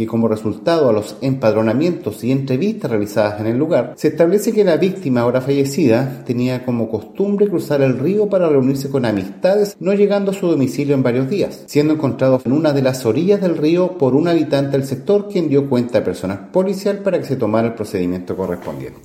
que como resultado a los empadronamientos y entrevistas realizadas en el lugar, se establece que la víctima ahora fallecida tenía como costumbre cruzar el río para reunirse con amistades, no llegando a su domicilio en varios días, siendo encontrado en una de las orillas del río por un habitante del sector quien dio cuenta a personal policial para que se tomara el procedimiento correspondiente.